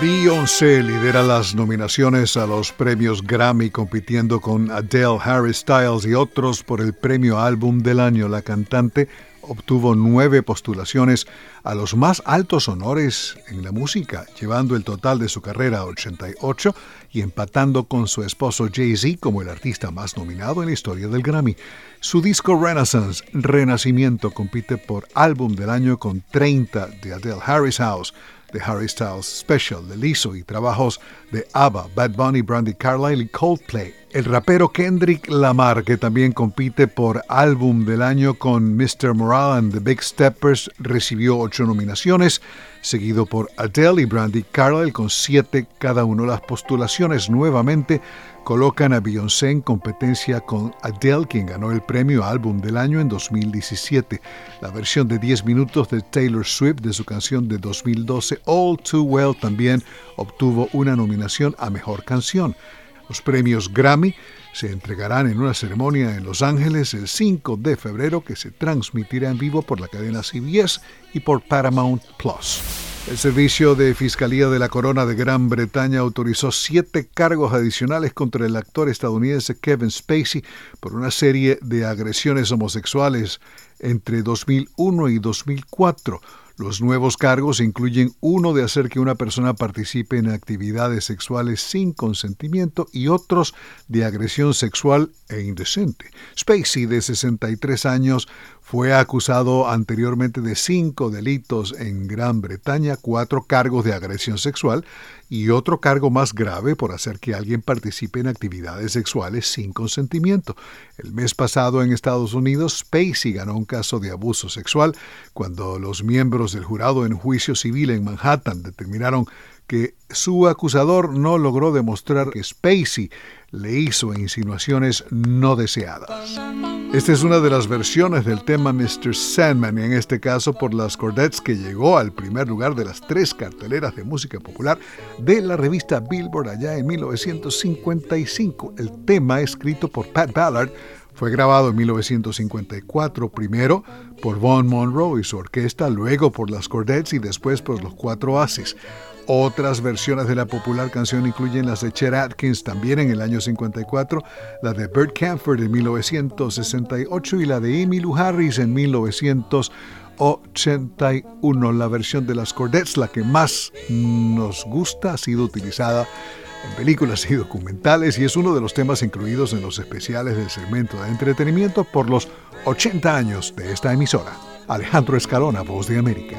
Beyoncé lidera las nominaciones a los premios Grammy compitiendo con Adele, Harry Styles y otros por el premio Álbum del Año. La cantante obtuvo nueve postulaciones a los más altos honores en la música, llevando el total de su carrera a 88 y empatando con su esposo Jay-Z como el artista más nominado en la historia del Grammy. Su disco Renaissance, Renacimiento, compite por álbum del año con 30 de Adele Harris House, de Harry Styles Special de Lizzo y trabajos de ABBA, Bad Bunny, Brandy Carlile y Coldplay. El rapero Kendrick Lamar, que también compite por álbum del año con Mr. Morale and the Big Steppers, recibió ocho nominaciones, seguido por Adele y Brandy Carlile con siete cada uno. Las postulaciones nuevamente colocan a Beyoncé en competencia con Adele, quien ganó el premio Álbum del Año en 2017. La versión de 10 minutos de Taylor Swift de su canción de 2012, All Too Well, también obtuvo una nominación a Mejor Canción. Los premios Grammy se entregarán en una ceremonia en Los Ángeles el 5 de febrero que se transmitirá en vivo por la cadena CBS y por Paramount Plus. El Servicio de Fiscalía de la Corona de Gran Bretaña autorizó siete cargos adicionales contra el actor estadounidense Kevin Spacey por una serie de agresiones homosexuales entre 2001 y 2004. Los nuevos cargos incluyen uno de hacer que una persona participe en actividades sexuales sin consentimiento y otros de agresión sexual e indecente. Spacey, de 63 años, fue acusado anteriormente de cinco delitos en Gran Bretaña, cuatro cargos de agresión sexual y otro cargo más grave por hacer que alguien participe en actividades sexuales sin consentimiento. El mes pasado en Estados Unidos, Spacey ganó un caso de abuso sexual cuando los miembros del jurado en juicio civil en Manhattan determinaron que su acusador no logró demostrar que Spacey le hizo insinuaciones no deseadas. Esta es una de las versiones del tema Mr. Sandman, en este caso por las Cordettes, que llegó al primer lugar de las tres carteleras de música popular de la revista Billboard allá en 1955. El tema, escrito por Pat Ballard, fue grabado en 1954, primero por Von Monroe y su orquesta, luego por las Cordettes y después por los Cuatro Ases. Otras versiones de la popular canción incluyen las de Chet Atkins también en el año 54, la de Bert Camford en 1968 y la de Emmylou Harris en 1981. La versión de las Cordettes, la que más nos gusta, ha sido utilizada en películas y documentales y es uno de los temas incluidos en los especiales del segmento de entretenimiento por los 80 años de esta emisora. Alejandro Escalona, Voz de América.